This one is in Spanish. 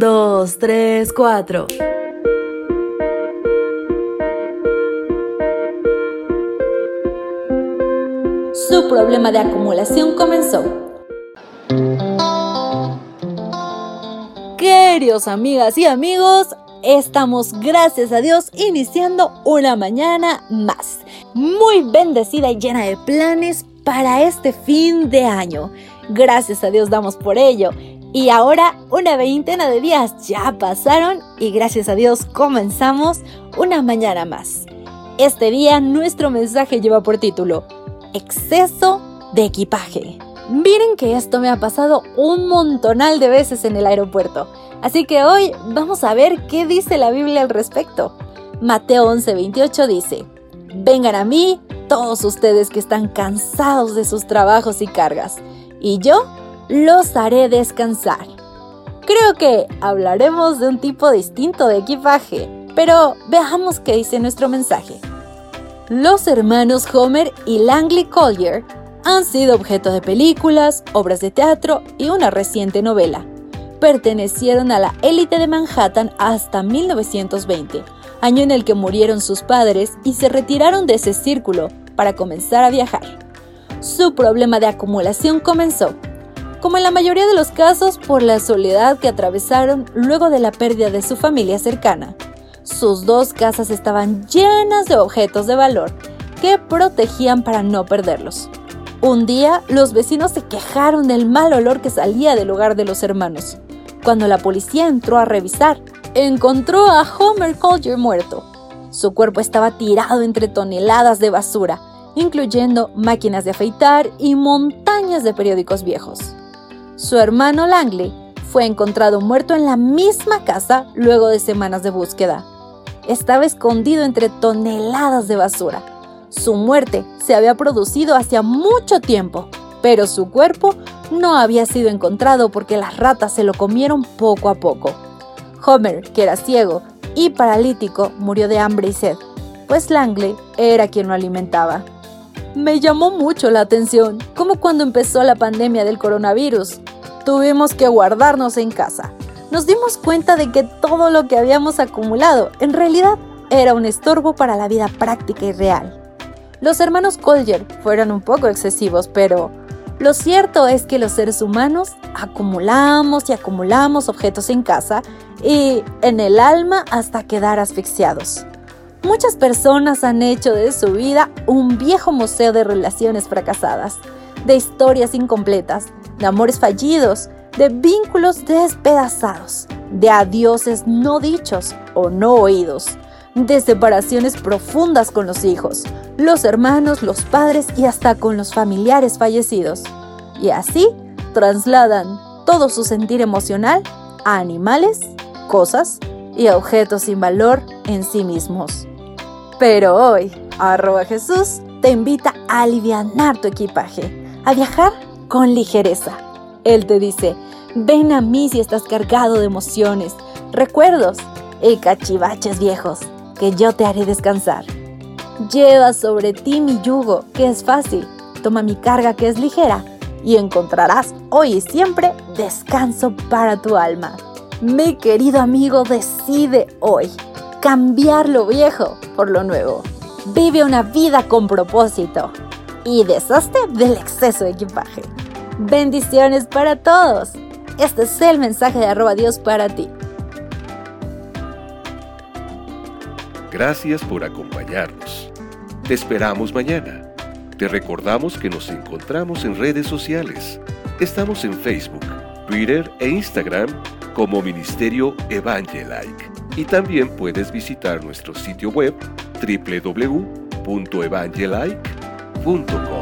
2, 3, 4. Su problema de acumulación comenzó. Queridos amigas y amigos, estamos gracias a Dios iniciando una mañana más, muy bendecida y llena de planes para este fin de año. Gracias a Dios damos por ello. Y ahora una veintena de días ya pasaron y gracias a Dios comenzamos una mañana más. Este día nuestro mensaje lleva por título Exceso de equipaje. Miren que esto me ha pasado un montonal de veces en el aeropuerto, así que hoy vamos a ver qué dice la Biblia al respecto. Mateo 11:28 dice, Vengan a mí todos ustedes que están cansados de sus trabajos y cargas, y yo los haré descansar. Creo que hablaremos de un tipo distinto de equipaje, pero veamos qué dice nuestro mensaje. Los hermanos Homer y Langley Collier han sido objeto de películas, obras de teatro y una reciente novela. Pertenecieron a la élite de Manhattan hasta 1920, año en el que murieron sus padres y se retiraron de ese círculo para comenzar a viajar. Su problema de acumulación comenzó, como en la mayoría de los casos, por la soledad que atravesaron luego de la pérdida de su familia cercana. Sus dos casas estaban llenas de objetos de valor que protegían para no perderlos. Un día, los vecinos se quejaron del mal olor que salía del hogar de los hermanos. Cuando la policía entró a revisar, encontró a Homer Collier muerto. Su cuerpo estaba tirado entre toneladas de basura, incluyendo máquinas de afeitar y montañas de periódicos viejos. Su hermano Langley fue encontrado muerto en la misma casa luego de semanas de búsqueda. Estaba escondido entre toneladas de basura. Su muerte se había producido hacía mucho tiempo, pero su cuerpo no había sido encontrado porque las ratas se lo comieron poco a poco. Homer, que era ciego y paralítico, murió de hambre y sed, pues Langley era quien lo alimentaba. Me llamó mucho la atención, como cuando empezó la pandemia del coronavirus. Tuvimos que guardarnos en casa. Nos dimos cuenta de que todo lo que habíamos acumulado en realidad era un estorbo para la vida práctica y real. Los hermanos Collier fueron un poco excesivos, pero lo cierto es que los seres humanos acumulamos y acumulamos objetos en casa y en el alma hasta quedar asfixiados. Muchas personas han hecho de su vida un viejo museo de relaciones fracasadas, de historias incompletas, de amores fallidos, de vínculos despedazados, de adioses no dichos o no oídos, de separaciones profundas con los hijos, los hermanos, los padres y hasta con los familiares fallecidos. Y así trasladan todo su sentir emocional a animales, cosas y objetos sin valor en sí mismos. Pero hoy, arroba Jesús te invita a aliviar tu equipaje, a viajar con ligereza. Él te dice, ven a mí si estás cargado de emociones, recuerdos y cachivaches viejos, que yo te haré descansar. Lleva sobre ti mi yugo, que es fácil, toma mi carga, que es ligera, y encontrarás hoy y siempre descanso para tu alma. Mi querido amigo, decide hoy cambiar lo viejo por lo nuevo. Vive una vida con propósito y deshazte del exceso de equipaje. Bendiciones para todos. Este es el mensaje de arroba Dios para ti. Gracias por acompañarnos. Te esperamos mañana. Te recordamos que nos encontramos en redes sociales. Estamos en Facebook, Twitter e Instagram como Ministerio Evangelike y también puedes visitar nuestro sitio web www.evangelike.com.